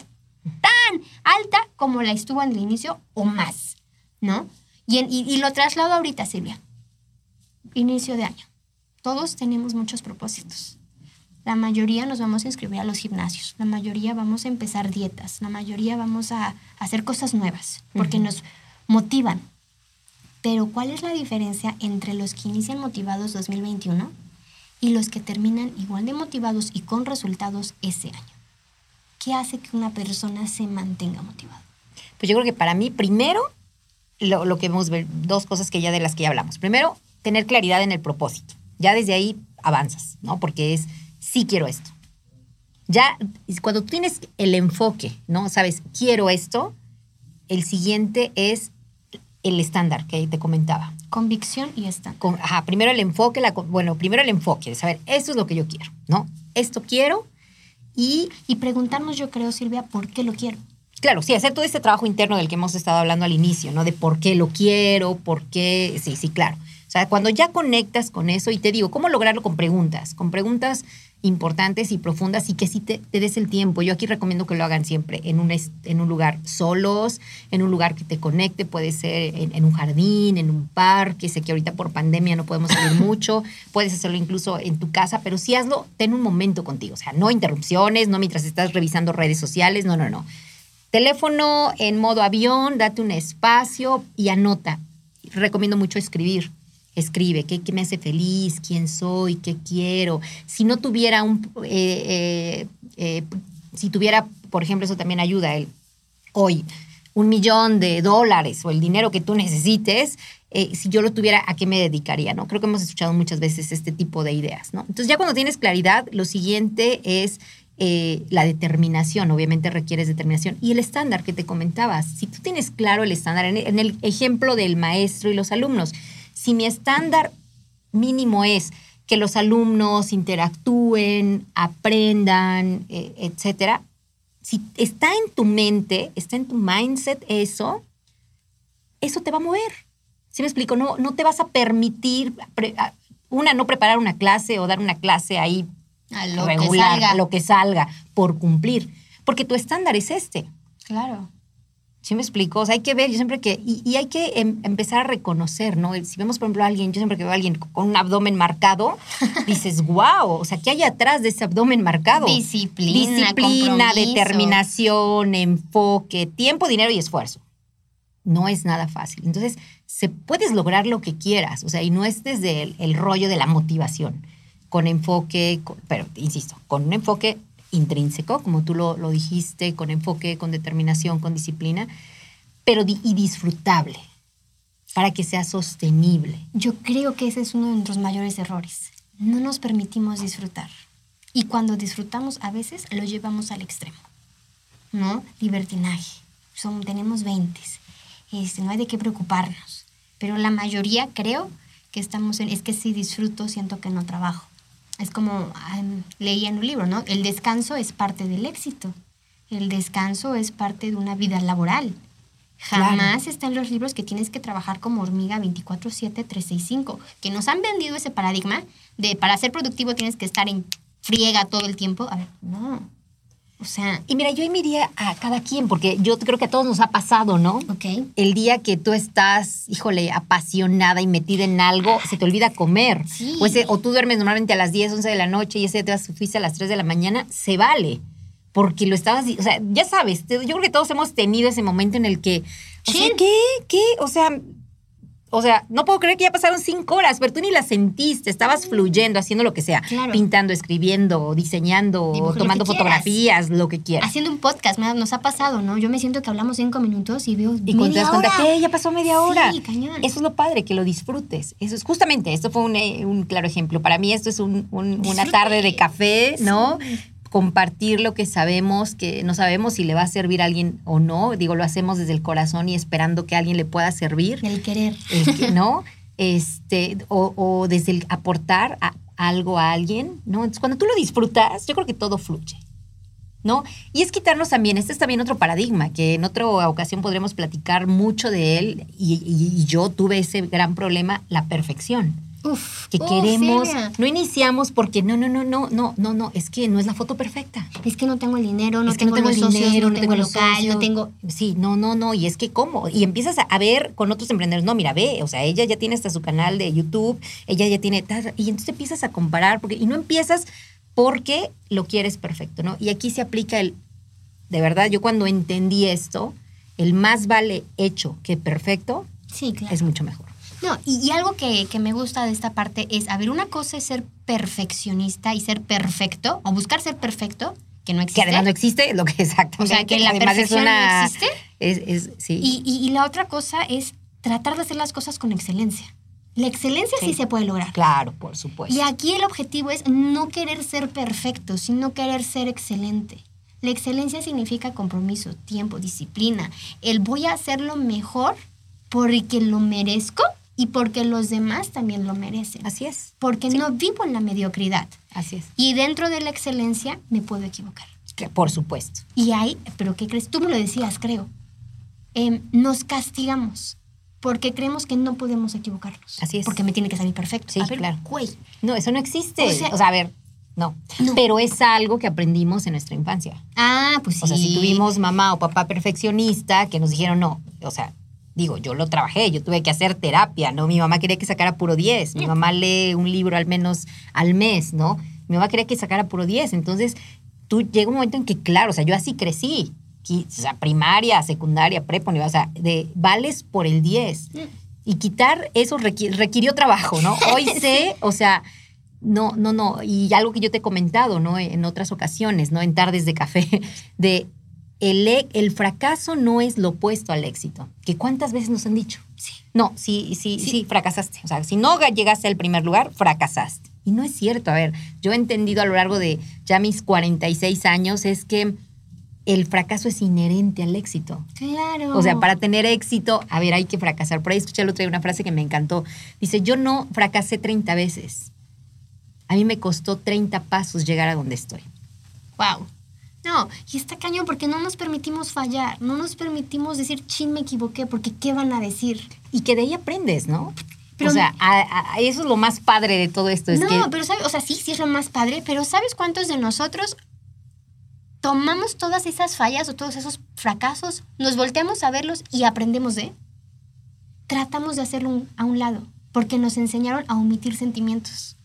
Speaker 1: tan alta como la estuvo en el inicio o más? ¿No? Y, en- y- y lo traslado ahorita, Silvia. Inicio de año. Todos tenemos muchos propósitos. La mayoría nos vamos a inscribir a los gimnasios, la mayoría vamos a empezar dietas, la mayoría vamos a, a hacer cosas nuevas porque
Speaker 2: Ujú.
Speaker 1: nos motivan. Pero ¿cuál es la diferencia entre los que inician motivados 2021 y los que terminan igual de motivados y con resultados ese año? ¿Qué hace que una persona se mantenga motivada?
Speaker 2: Pues yo creo que para mí, primero, lo, lo que hemos ver, dos cosas que ya de las que ya hablamos. Primero, tener claridad en el propósito. Ya desde ahí avanzas, ¿no? Porque es, sí quiero esto. Ya, cuando tienes el enfoque, ¿no? Sabes, quiero esto, el siguiente es el estándar que te comentaba.
Speaker 1: Convicción y estándar.
Speaker 2: Con- primero el enfoque, la, bueno, primero el enfoque, de saber, esto es lo que yo quiero, ¿no? Esto quiero y
Speaker 1: Y preguntarnos, yo creo, Silvia, ¿por qué lo quiero?
Speaker 2: Claro, sí, hacer todo este trabajo interno del que hemos estado hablando al inicio, ¿no? De por qué lo quiero, por qué, sí, sí, claro. O sea, cuando ya conectas con eso y te digo, ¿cómo lograrlo con preguntas? Con preguntas importantes y profundas y que sí te, te des el tiempo. Yo aquí recomiendo que lo hagan siempre en un, en un lugar solos, en un lugar que te conecte, puede ser en, en un jardín, en un parque, sé que ahorita por pandemia no podemos salir (laughs) mucho, puedes hacerlo incluso en tu casa, pero sí hazlo, ten un momento contigo, o sea, no interrupciones, no mientras estás revisando redes sociales, no, no, no. Teléfono en modo avión, date un espacio y anota. Recomiendo mucho escribir. Escribe qué, me hace feliz, quién soy, qué quiero. Si no tuviera un... eh, eh, eh, si tuviera, por ejemplo, eso también ayuda, el hoy, un millón de dólares o el dinero que tú necesites, si yo lo tuviera, ¿a qué me dedicaría? ¿no? Creo que hemos escuchado muchas veces este tipo de ideas. ¿no? Entonces ya cuando tienes claridad, lo siguiente es la determinación, obviamente requieres determinación. Y el estándar que te comentabas, si tú tienes claro el estándar, en el ejemplo del maestro y los alumnos, si mi estándar mínimo es que los alumnos interactúen, aprendan, eh, etcétera, si está en tu mente, está en tu mindset eso, eso te va a mover. ¿Sí me explico? No, no te vas a permitir, pre- a- una, no preparar una clase o dar una clase ahí
Speaker 1: A lo que
Speaker 2: regular,
Speaker 1: salga.
Speaker 2: lo que salga, por cumplir. Porque tu estándar es este.
Speaker 1: Claro.
Speaker 2: ¿Sí me explico? O sea, hay que ver, yo siempre que, y, y hay que em- empezar a reconocer, ¿no? Si vemos, por ejemplo, a alguien, yo siempre que veo a alguien con un abdomen marcado, (laughs) dices, wow, o sea, ¿qué hay atrás de ese abdomen marcado?
Speaker 1: Disciplina,
Speaker 2: Disciplina, determinación, enfoque, tiempo, dinero y esfuerzo. No es nada fácil. Entonces, se puedes lograr lo que quieras, o sea, y no es desde el, el rollo de la motivación, con enfoque, con- pero insisto, con un enfoque intrínseco, como tú lo, lo dijiste, con enfoque, con determinación, con disciplina, pero y disfrutable, para que sea sostenible.
Speaker 1: Yo creo que ese es uno de nuestros mayores errores. No nos permitimos disfrutar. Y cuando disfrutamos, a veces lo llevamos al extremo. ¿No? Libertinaje. Son, tenemos 20. Este, no hay de qué preocuparnos. Pero la mayoría creo que estamos en. Es que si disfruto, siento que no trabajo. Es como am, leía en un libro, ¿no? El descanso es parte del éxito. El descanso es parte de una vida laboral.
Speaker 2: Claro.
Speaker 1: Jamás está en los libros que tienes que trabajar como hormiga 24/7, 365, que nos han vendido ese paradigma de para ser productivo tienes que estar en friega todo el tiempo. A ver, no. O sea,
Speaker 2: Y mira, yo ahí me iría a cada quien, porque yo creo que a todos nos ha pasado, ¿no?
Speaker 1: ok.
Speaker 2: el día que tú estás, híjole, apasionada y metida en algo, se te olvida comer.
Speaker 1: Sí.
Speaker 2: O, ese- o tú duermes normalmente a las 10, 11 de la noche y ese día te fuiste a las 3 de la mañana, se vale. Porque lo estabas, o sea, ya sabes, yo creo que todos hemos tenido ese momento en el que, o sea. ¿qué? ¿Qué? O sea, o sea, no puedo creer que ya pasaron cinco horas, pero tú ni las sentiste, estabas fluyendo, haciendo lo que sea,
Speaker 1: Claro.
Speaker 2: pintando, escribiendo, diseñando,
Speaker 1: lo
Speaker 2: tomando
Speaker 1: quieras.
Speaker 2: fotografías, lo que quieras.
Speaker 1: Haciendo un podcast, nos ha pasado, ¿no? Yo me siento que hablamos cinco minutos y veo
Speaker 2: Y cuando te das cuenta que ya pasó media hora.
Speaker 1: Sí, cañón.
Speaker 2: Eso es lo padre, que lo disfrutes. Eso es justamente, esto fue un, eh, un claro ejemplo. Para mí esto es un- un- una tarde de café, ¿no?
Speaker 1: Sí.
Speaker 2: Compartir lo que sabemos, que no sabemos si le va a servir a alguien o no. Digo, lo hacemos desde el corazón y esperando que a alguien le pueda servir,
Speaker 1: El querer.
Speaker 2: el que- ¿no? Este, o, o desde el aportar a- algo a alguien, ¿no? Entonces, cuando tú lo disfrutas, yo creo que todo fluye. ¿no? Y es quitarnos también, este es también otro paradigma, que en otra ocasión podremos platicar mucho de él, y, y- y yo tuve ese gran problema, la perfección.
Speaker 1: Uf,
Speaker 2: Que
Speaker 1: uf,
Speaker 2: queremos,
Speaker 1: Silvia.
Speaker 2: no iniciamos porque no, no, no, no, no, no, no, es que no es la foto perfecta.
Speaker 1: Es que no tengo el dinero, no
Speaker 2: es que
Speaker 1: tengo, los socios, no tengo el local,
Speaker 2: socios.
Speaker 1: no tengo...
Speaker 2: Sí, no, no, no. Y es que, ¿cómo? Y empiezas a, ver con otros emprendedores. No, mira, ve, o sea, ella ya tiene hasta su canal de YouTube, ella ya tiene. Y entonces empiezas a comparar, porque, y no empiezas porque lo quieres perfecto, ¿no? Y aquí se aplica el. De verdad, yo cuando entendí esto, el más vale hecho que perfecto
Speaker 1: Sí, claro.
Speaker 2: es mucho mejor.
Speaker 1: No, y, y algo que, que me gusta de esta parte es, a ver, una cosa es ser perfeccionista y ser perfecto, o buscar ser perfecto, que no
Speaker 2: Que
Speaker 1: existe.
Speaker 2: además no existe, lo que (laughs) exactamente.
Speaker 1: O sea, que la
Speaker 2: además
Speaker 1: perfección no existe.
Speaker 2: Es, es- sí.
Speaker 1: Y, y- y la otra cosa es tratar de hacer las cosas con excelencia. La excelencia sí,
Speaker 2: Sí.
Speaker 1: se puede lograr.
Speaker 2: claro, por supuesto.
Speaker 1: Y aquí el objetivo es no querer ser perfecto, sino querer ser excelente. La excelencia significa compromiso, tiempo, disciplina. El voy a hacerlo mejor porque lo merezco y porque los demás también lo merecen.
Speaker 2: Así es,
Speaker 1: Porque no vivo en la mediocridad.
Speaker 2: así es.
Speaker 1: Y dentro de la excelencia me puedo equivocar.
Speaker 2: Que- Por supuesto.
Speaker 1: Y ahí, pero ¿qué crees? Tú me lo decías, creo. Em, nos castigamos porque creemos que no podemos equivocarnos.
Speaker 2: Así es.
Speaker 1: Porque me tiene que salir perfecto.
Speaker 2: Sí,
Speaker 1: A ver,
Speaker 2: claro.
Speaker 1: güey,
Speaker 2: No, eso no existe.
Speaker 1: O sea,
Speaker 2: a ver, no.
Speaker 1: No.
Speaker 2: Pero es algo que aprendimos en nuestra infancia.
Speaker 1: Ah, pues sí.
Speaker 2: O sea, si tuvimos mamá o papá perfeccionista que nos dijeron no, o sea, digo, yo lo trabajé, yo tuve que hacer terapia, ¿no? Mi mamá quería que sacara puro 10, mi mamá lee un libro al menos al mes, ¿no? Mi mamá quería que sacara puro 10, entonces tú llega un momento en que, claro, o sea, yo así crecí, qui- o sea, primaria, secundaria, prepa, o sea, de vales por el 10. Y quitar eso requi- requirió trabajo, ¿no? (laughs) Hoy sé, o sea, no, no, no, y algo que yo te he comentado, ¿no? En otras ocasiones, ¿no? En tardes de café, (laughs) de el, e- el fracaso no es lo opuesto al éxito. ¿Que cuántas veces nos han dicho?
Speaker 1: Sí.
Speaker 2: No, sí, sí, sí,
Speaker 1: Sí.
Speaker 2: fracasaste. O sea, si no llegaste al primer lugar, fracasaste. Y no es cierto. A ver, yo he entendido a lo largo de ya mis 46 años es que el fracaso es inherente al éxito.
Speaker 1: Claro.
Speaker 2: O sea, para tener éxito, a ver, hay que fracasar. Por ahí escuché el otro día una frase que me encantó. Dice, yo no fracasé 30 veces. A mí me costó 30 pasos llegar a donde estoy.
Speaker 1: Wow. No, y está cañón porque no nos permitimos fallar, no nos permitimos decir, chin, me equivoqué, porque ¿qué van a decir?
Speaker 2: Y que de ahí aprendes, ¿no? o sea, eso es lo más padre de todo esto. Es
Speaker 1: no, pero ¿sabes? O sea, sí, sí es lo más padre, pero ¿sabes cuántos de nosotros tomamos todas esas fallas o todos esos fracasos, nos volteamos a verlos y aprendemos de? Tratamos de hacerlo a un lado, porque nos enseñaron a omitir sentimientos.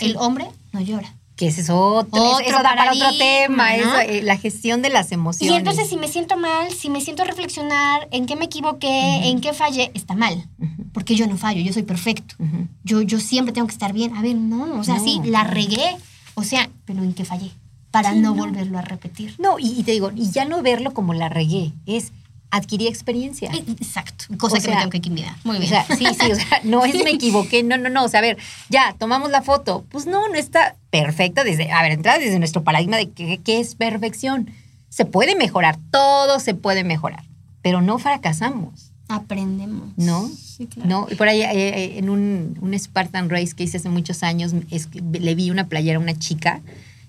Speaker 1: El hombre no llora.
Speaker 2: Que ese es otro, eso da para otro tema, eh, la gestión de las emociones.
Speaker 1: Y entonces si me siento mal, si me siento a reflexionar en qué me equivoqué, en qué fallé, está mal, porque yo no fallo, yo soy perfecto. yo, yo siempre tengo que estar bien. A ver, no, o sea, sí, la regué, o sea, pero ¿en qué fallé? Para no, volverlo a repetir.
Speaker 2: No, y, te digo, y ya no verlo como la regué, es adquirí experiencia.
Speaker 1: Eh, exacto, cosa que me tengo que equilibrar. Muy bien.
Speaker 2: O sea, sí, sí, o sea, no es me (laughs) equivoqué, no, no, no, o sea, a ver, ya, tomamos la foto. Pues no, no está perfecta desde, a ver, entrada desde nuestro paradigma de qué, es perfección. Se puede mejorar, todo se puede mejorar, pero no fracasamos.
Speaker 1: Aprendemos.
Speaker 2: ¿No? Sí, claro. No, y por ahí eh, eh, en un, un Spartan Race que hice hace muchos años, le vi una playera a una chica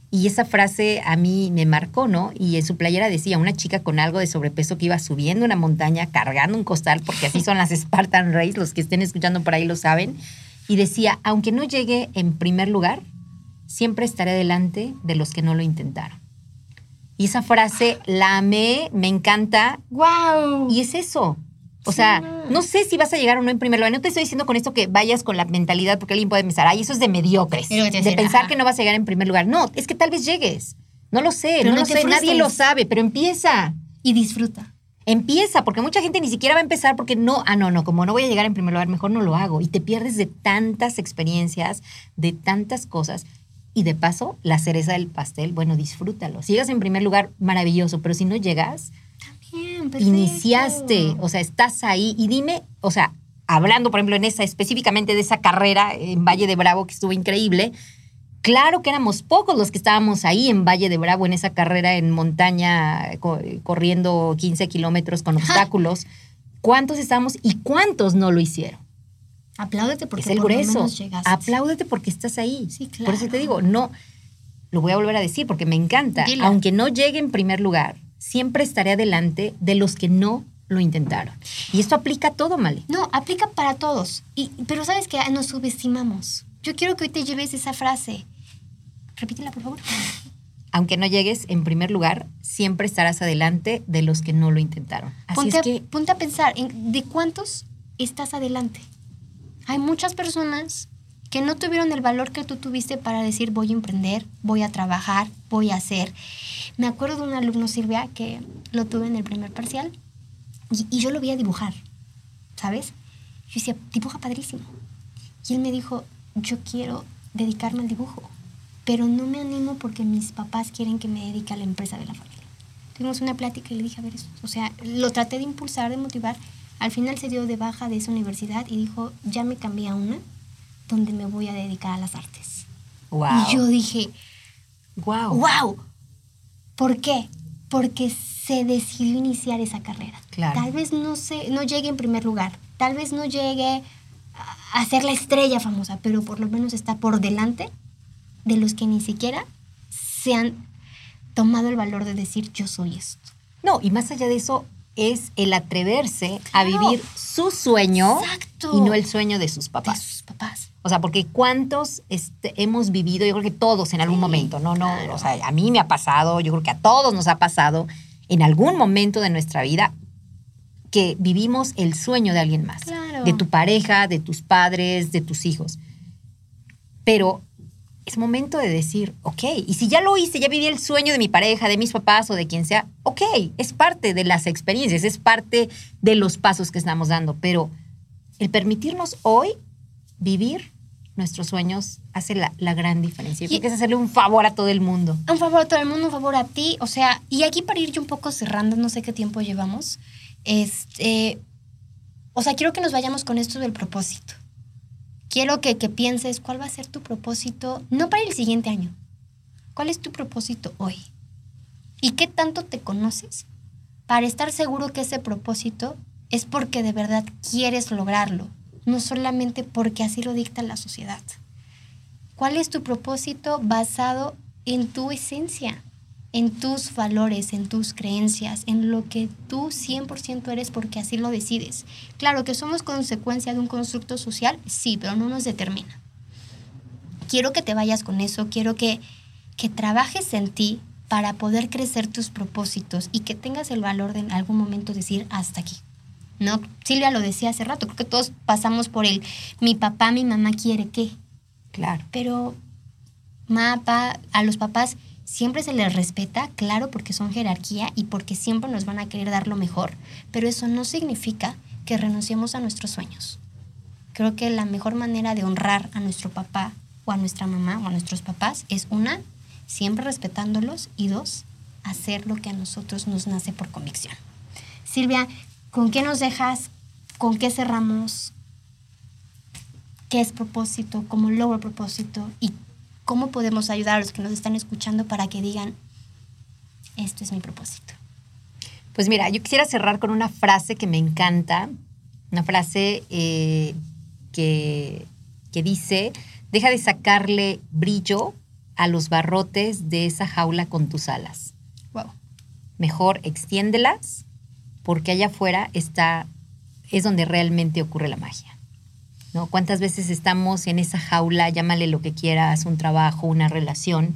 Speaker 2: y esa frase a mí me marcó, ¿no? Y en su playera decía, una chica con algo de sobrepeso que iba subiendo una montaña, cargando un costal, porque así son las (laughs) Spartan Race, los que estén escuchando por ahí lo saben. Y decía, aunque no llegue en primer lugar, siempre estaré delante de los que no lo intentaron. Y esa frase la amé, me encanta.
Speaker 1: ¡Wow!
Speaker 2: Y es eso. O sea, no sé si vas a llegar o no en primer lugar. No te estoy diciendo con esto que vayas con la mentalidad, porque alguien puede pensar, ay, eso es de mediocres. De pensar que no vas a llegar en primer lugar. No, es que tal vez llegues. No lo sé, no, lo sé, nadie lo sabe, pero empieza.
Speaker 1: Y disfruta.
Speaker 2: Empieza, porque mucha gente ni siquiera va a empezar porque no, ah, no, no, como no voy a llegar en primer lugar, mejor no lo hago. Y te pierdes de tantas experiencias, de tantas cosas. Y de paso, la cereza del pastel, bueno, disfrútalo. Si llegas en primer lugar, maravilloso, pero si no llegas, iniciaste, o sea, estás ahí y dime, o sea, hablando, por ejemplo, en esa, específicamente de esa carrera en Valle de Bravo que estuvo increíble, claro que éramos pocos los que estábamos ahí en Valle de Bravo, en esa carrera en montaña, corriendo 15 kilómetros con obstáculos. ¿Cuántos estábamos y cuántos no lo hicieron?
Speaker 1: Apláudete porque
Speaker 2: es el grueso. Apláudete porque estás ahí. Sí, claro. Por eso te digo, no, lo voy a volver a decir porque me encanta. Aunque no llegue en primer lugar, siempre estaré adelante de los que no lo intentaron. Y esto aplica a todo, Male.
Speaker 1: No, aplica para todos. Y, pero sabes que nos subestimamos. Yo quiero que hoy te lleves esa frase. Repítela, por favor.
Speaker 2: Aunque no llegues en primer lugar, siempre estarás adelante de los que no lo intentaron.
Speaker 1: Así ponte, es que... ponte a pensar, ¿de cuántos estás adelante? Hay muchas personas que no tuvieron el valor que tú tuviste para decir voy a emprender, voy a trabajar, voy a hacer. Me acuerdo de un alumno, Silvia, que lo tuve en el primer parcial y, yo lo vi a dibujar, ¿sabes? Yo decía, dibuja padrísimo. Y él me dijo, yo quiero dedicarme al dibujo, pero no me animo porque mis papás quieren que me dedique a la empresa de la familia. Tuvimos una plática y le dije, a ver, eso. o sea, lo traté de impulsar, de motivar. Al final se dio de baja de esa universidad y dijo, ya me cambié a una donde me voy a dedicar a las artes.
Speaker 2: Wow.
Speaker 1: Y yo dije,
Speaker 2: wow.
Speaker 1: Wow, ¿Por qué? Porque se decidió iniciar esa carrera.
Speaker 2: Claro.
Speaker 1: Tal vez no, se, no llegue en primer lugar, tal vez no llegue a ser la estrella famosa, pero por lo menos está por delante de los que ni siquiera se han tomado el valor de decir yo soy esto.
Speaker 2: No, y más allá de eso, es el atreverse a vivir su sueño y no el sueño de sus papás.
Speaker 1: De sus papás.
Speaker 2: O sea, porque cuántos este, hemos vivido, yo creo que todos en algún momento, no, no, o sea, a mí me ha pasado, yo creo que a todos nos ha pasado en algún momento de nuestra vida que vivimos el sueño de alguien más, de tu pareja, de tus padres, de tus hijos. Pero es momento de decir, ok, y si ya lo hice, ya viví el sueño de mi pareja, de mis papás o de quien sea, ok, es parte de las experiencias, es parte de los pasos que estamos dando, pero el permitirnos hoy vivir nuestros sueños hace la, gran diferencia. Y que es hacerle un favor a todo el mundo.
Speaker 1: Un favor a todo el mundo, un favor a ti. O sea, y aquí para ir yo un poco cerrando, no sé qué tiempo llevamos. Este, o sea, quiero que nos vayamos con esto del propósito. Quiero que, que pienses cuál va a ser tu propósito, no para el siguiente año. ¿Cuál es tu propósito hoy? ¿Y qué tanto te conoces para estar seguro que ese propósito es porque de verdad quieres lograrlo? no solamente porque así lo dicta la sociedad. ¿Cuál es tu propósito basado en tu esencia? En tus valores, en tus creencias, en lo que tú 100% eres porque así lo decides. Claro que somos consecuencia de un constructo social, sí, pero no nos determina. Quiero que te vayas con eso, quiero que, que trabajes en ti para poder crecer tus propósitos y que tengas el valor de en algún momento decir hasta aquí. ¿No? Silvia lo decía hace rato, creo que todos pasamos por el mi papá, mi mamá quiere qué.
Speaker 2: Claro.
Speaker 1: Pero mapa, a los papás Siempre se les respeta, claro, porque son jerarquía y porque siempre nos van a querer dar lo mejor, pero eso no significa que renunciemos a nuestros sueños. Creo que la mejor manera de honrar a nuestro papá o a nuestra mamá o a nuestros papás es una, siempre respetándolos y dos, hacer lo que a nosotros nos nace por convicción. Silvia, ¿con qué nos dejas? ¿Con qué cerramos? ¿Qué es propósito? ¿Cómo logro propósito? ¿Y ¿Cómo podemos ayudar a los que nos están escuchando para que digan, esto es mi propósito?
Speaker 2: Pues mira, yo quisiera cerrar con una frase que me encanta, una frase eh, que, que dice, deja de sacarle brillo a los barrotes de esa jaula con tus alas.
Speaker 1: Wow.
Speaker 2: Mejor extiéndelas porque allá afuera está, es donde realmente ocurre la magia. ¿No? ¿Cuántas veces estamos en esa jaula, llámale lo que quieras, un trabajo, una relación,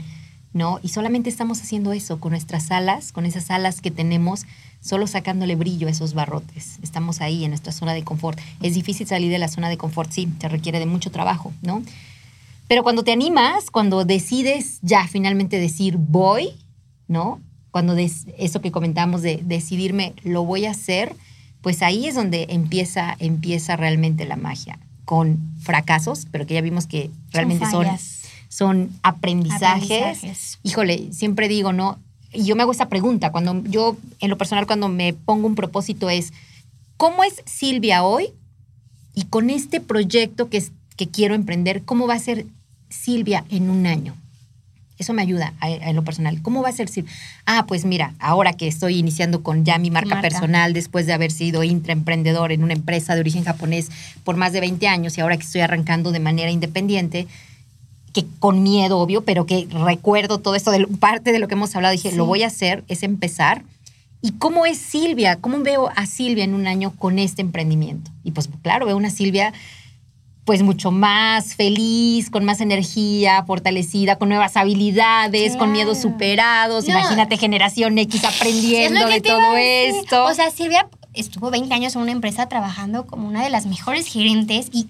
Speaker 2: ¿no? Y solamente estamos haciendo eso con nuestras alas, con esas alas que tenemos, solo sacándole brillo a esos barrotes. Estamos ahí en nuestra zona de confort. Es difícil salir de la zona de confort, sí, te requiere de mucho trabajo, ¿no? Pero cuando te animas, cuando decides ya finalmente decir voy, ¿no? Cuando eso que comentamos de decidirme lo voy a hacer, pues ahí es donde empieza, empieza realmente la magia con fracasos, pero que ya vimos que realmente son, son, aprendizajes. Híjole, siempre digo, ¿no? Y yo me hago esta pregunta, cuando yo, en lo personal, cuando me pongo un propósito es, ¿cómo es Silvia hoy? Y con este proyecto que, que quiero emprender, ¿cómo va a ser Silvia en un año? Eso me ayuda en lo personal. ¿Cómo va a ser? Ah, pues mira, ahora que estoy iniciando con ya mi marca, personal, después de haber sido intraemprendedor en una empresa de origen japonés por más de 20 años y ahora que estoy arrancando de manera independiente, que con miedo, obvio, pero que recuerdo todo esto, de parte de lo que hemos hablado, dije, lo voy a hacer, es empezar. ¿Y cómo es Silvia? ¿Cómo veo a Silvia en un año con este emprendimiento? Y pues claro, veo una Silvia pues mucho más feliz, con más energía, fortalecida, con nuevas habilidades, con miedos superados. Imagínate generación X aprendiendo de todo esto.
Speaker 1: O sea, Silvia estuvo 20 años en una empresa trabajando como una de las mejores gerentes y,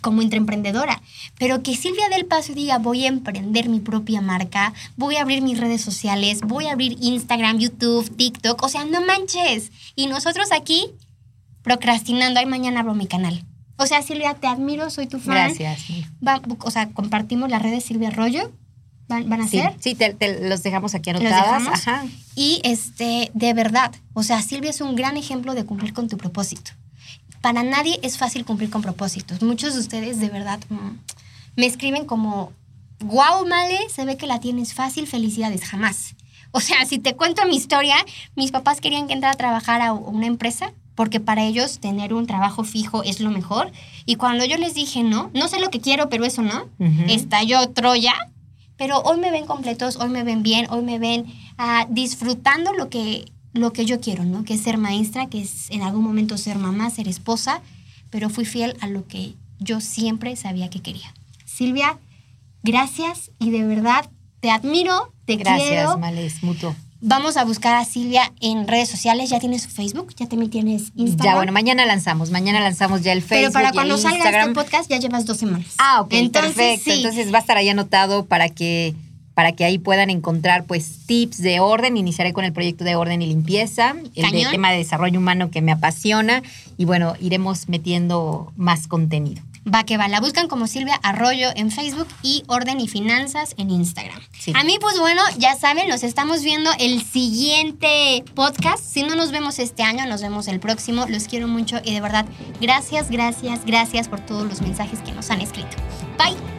Speaker 1: como intraemprendedora. Pero que Silvia del Paso diga, voy a emprender mi propia marca, voy a abrir mis redes sociales, voy a abrir Instagram, YouTube, TikTok. O sea, no manches. Y nosotros aquí procrastinando, ay, mañana abro mi canal. O sea, Silvia, te admiro, soy tu fan.
Speaker 2: Gracias.
Speaker 1: o sea, compartimos las redes Silvia Arroyo. ¿Van, a ser?
Speaker 2: Sí, te, los dejamos aquí anotadas.
Speaker 1: Ajá. Y este, de verdad, o sea, Silvia es un gran ejemplo de cumplir con tu propósito. Para nadie es fácil cumplir con propósitos. Muchos de ustedes, de verdad, mm, me escriben como, wow, Male, se ve que la tienes fácil, felicidades, jamás. O sea, si te cuento mi historia, mis papás querían que entrara a trabajar a una empresa porque para ellos tener un trabajo fijo es lo mejor. Y cuando yo les dije no, no sé lo que quiero, pero eso no, estalló Troya. Pero hoy me ven completos, hoy me ven bien, hoy me ven ah, disfrutando lo que, lo que yo quiero, ¿no? Que es ser maestra, que es en algún momento ser mamá, ser esposa, pero fui fiel a lo que yo siempre sabía que quería. Silvia, gracias y de verdad te admiro, te
Speaker 2: gracias,
Speaker 1: quiero.
Speaker 2: Gracias, Males, mutuo.
Speaker 1: Vamos a buscar a Silvia en redes sociales. ¿Ya tienes Facebook? ¿Ya también tienes Instagram?
Speaker 2: Ya, bueno, mañana lanzamos. Mañana lanzamos ya el Facebook.
Speaker 1: Pero para cuando salga este podcast ya llevas dos semanas.
Speaker 2: Ah, ok. Entonces, perfecto. Entonces va a estar ahí anotado para que, para que ahí puedan encontrar pues tips de orden. Iniciaré con el proyecto de orden y limpieza. El tema de desarrollo humano que me apasiona. Y bueno, iremos metiendo más contenido.
Speaker 1: Va que va. La buscan como Silvia Arroyo en Facebook y Orden y Finanzas en Instagram. A mí, pues bueno, ya saben, nos estamos viendo el siguiente podcast. Si no nos vemos este año, nos vemos el próximo. Los quiero mucho y de verdad, gracias, gracias, gracias por todos los mensajes que nos han escrito. Bye.